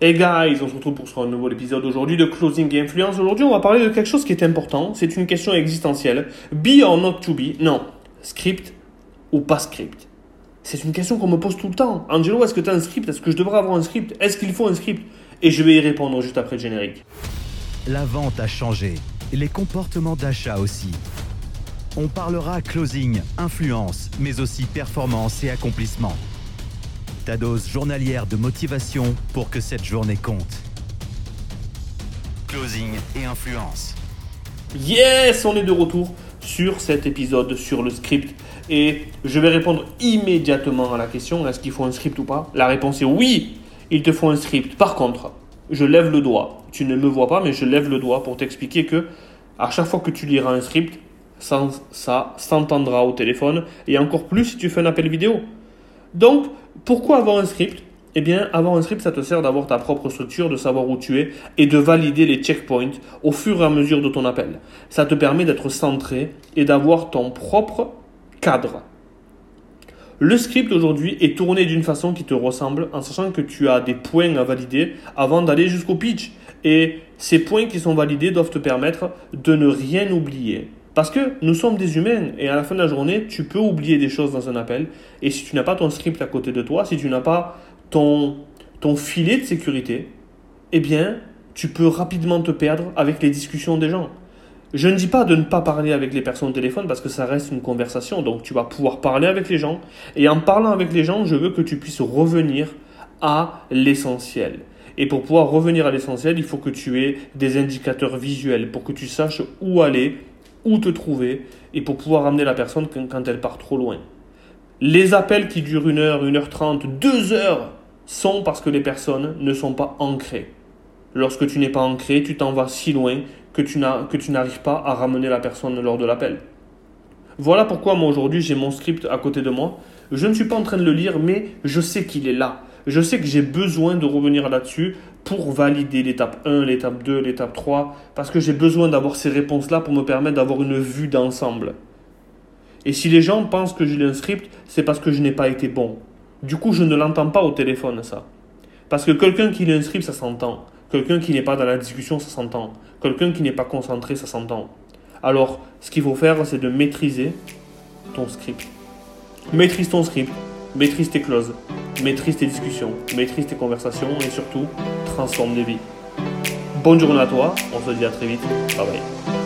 Hey guys, on se retrouve pour ce nouveau épisode aujourd'hui de Closing et Influence. Aujourd'hui, on va parler de quelque chose qui est important. C'est une question existentielle. Be or not to be? Non. Script ou pas script? C'est une question qu'on me pose tout le temps. Angelo, est-ce que tu as un script? Est-ce que je devrais avoir un script? Est-ce qu'il faut un script? Et je vais y répondre juste après le générique. La vente a changé. Les comportements d'achat aussi. On parlera closing, influence, mais aussi performance et accomplissement ta dose journalière de motivation pour que cette journée compte. Closing et influence. Yes, on est de retour sur cet épisode sur le script et je vais répondre immédiatement à la question est-ce qu'il faut un script ou pas? La réponse est oui, il te faut un script. Par contre, je lève le doigt. Tu ne me vois pas, mais je lève le doigt pour t'expliquer que à chaque fois que tu liras un script, ça, ça s'entendra au téléphone et encore plus si tu fais un appel vidéo. Donc, pourquoi avoir un script? Eh bien, avoir un script, ça te sert d'avoir ta propre structure, de savoir où tu es et de valider les checkpoints au fur et à mesure de ton appel. Ça te permet d'être centré et d'avoir ton propre cadre. Le script aujourd'hui est tourné d'une façon qui te ressemble en sachant que tu as des points à valider avant d'aller jusqu'au pitch. Et ces points qui sont validés doivent te permettre de ne rien oublier. Parce que nous sommes des humains et à la fin de la journée, tu peux oublier des choses dans un appel. Et si tu n'as pas ton script à côté de toi, si tu n'as pas ton, ton filet de sécurité, eh bien, tu peux rapidement te perdre avec les discussions des gens. Je ne dis pas de ne pas parler avec les personnes au téléphone parce que ça reste une conversation. Donc tu vas pouvoir parler avec les gens. Et en parlant avec les gens, je veux que tu puisses revenir à l'essentiel. Et pour pouvoir revenir à l'essentiel, il faut que tu aies des indicateurs visuels pour que tu saches où aller te trouver et pour pouvoir amener la personne quand elle part trop loin. Les appels qui durent une heure, une heure trente, deux heures sont parce que les personnes ne sont pas ancrées. Lorsque tu n'es pas ancré, tu t'en vas si loin que tu n'arrives pas à ramener la personne lors de l'appel. Voilà pourquoi moi aujourd'hui j'ai mon script à côté de moi. Je ne suis pas en train de le lire, mais je sais qu'il est là. Je sais que j'ai besoin de revenir là-dessus pour valider l'étape 1, l'étape 2, l'étape 3, parce que j'ai besoin d'avoir ces réponses-là pour me permettre d'avoir une vue d'ensemble. Et si les gens pensent que j'ai un script, c'est parce que je n'ai pas été bon. Du coup, je ne l'entends pas au téléphone, ça. Parce que quelqu'un qui lit un script, ça s'entend. Quelqu'un qui n'est pas dans la discussion, ça s'entend. Quelqu'un qui n'est pas concentré, ça s'entend. Alors, ce qu'il faut faire, c'est de maîtriser ton script. Maîtrise ton script, maîtrise tes clauses, maîtrise tes discussions, maîtrise tes conversations et surtout, transforme des vies. Bonne journée à toi, on se dit à très vite, bye bye.